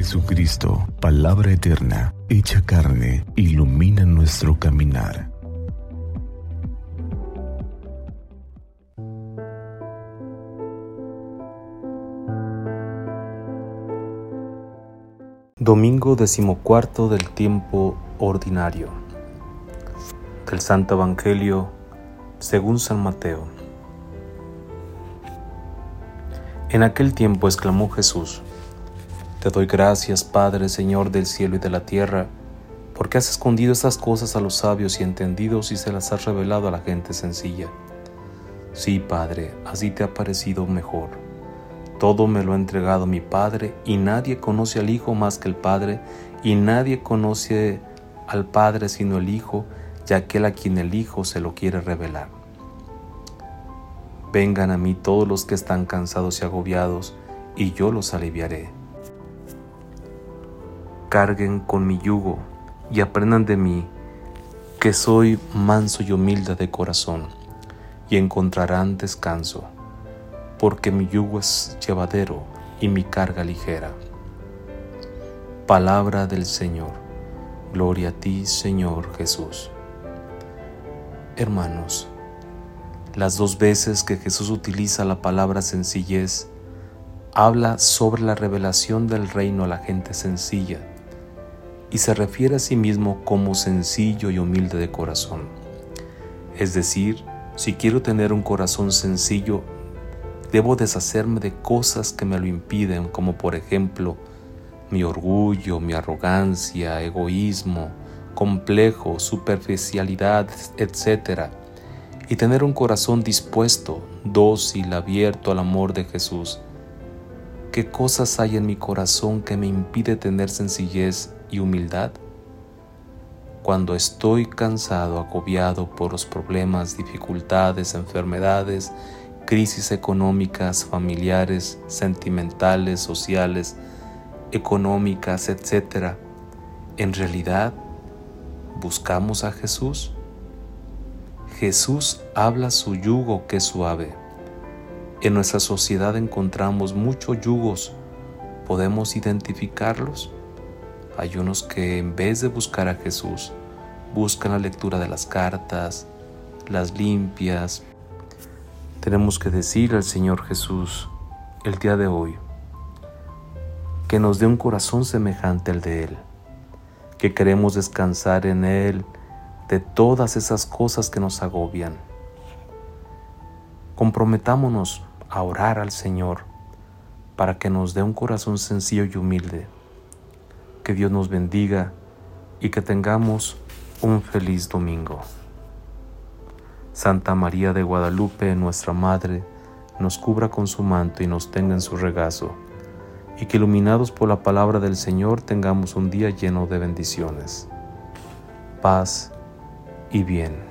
Jesucristo, palabra eterna, hecha carne, ilumina nuestro caminar. Domingo decimocuarto del tiempo ordinario. Del Santo Evangelio según San Mateo. En aquel tiempo exclamó Jesús, te doy gracias, Padre, Señor del cielo y de la tierra, porque has escondido estas cosas a los sabios y entendidos y se las has revelado a la gente sencilla. Sí, Padre, así te ha parecido mejor. Todo me lo ha entregado mi Padre, y nadie conoce al Hijo más que el Padre, y nadie conoce al Padre sino el Hijo, y aquel a quien el Hijo se lo quiere revelar. Vengan a mí todos los que están cansados y agobiados, y yo los aliviaré carguen con mi yugo y aprendan de mí, que soy manso y humilde de corazón, y encontrarán descanso, porque mi yugo es llevadero y mi carga ligera. Palabra del Señor. Gloria a ti, Señor Jesús. Hermanos, las dos veces que Jesús utiliza la palabra sencillez, habla sobre la revelación del reino a la gente sencilla y se refiere a sí mismo como sencillo y humilde de corazón. Es decir, si quiero tener un corazón sencillo, debo deshacerme de cosas que me lo impiden, como por ejemplo mi orgullo, mi arrogancia, egoísmo, complejo, superficialidad, etc. Y tener un corazón dispuesto, dócil, abierto al amor de Jesús. ¿Qué cosas hay en mi corazón que me impide tener sencillez y humildad? Cuando estoy cansado, agobiado por los problemas, dificultades, enfermedades, crisis económicas, familiares, sentimentales, sociales, económicas, etc. ¿En realidad buscamos a Jesús? Jesús habla su yugo que es suave. En nuestra sociedad encontramos muchos yugos. ¿Podemos identificarlos? Hay unos que en vez de buscar a Jesús, buscan la lectura de las cartas, las limpias. Tenemos que decir al Señor Jesús el día de hoy que nos dé un corazón semejante al de Él, que queremos descansar en Él de todas esas cosas que nos agobian. Comprometámonos a orar al Señor para que nos dé un corazón sencillo y humilde que Dios nos bendiga y que tengamos un feliz domingo. Santa María de Guadalupe, nuestra Madre, nos cubra con su manto y nos tenga en su regazo, y que iluminados por la palabra del Señor tengamos un día lleno de bendiciones, paz y bien.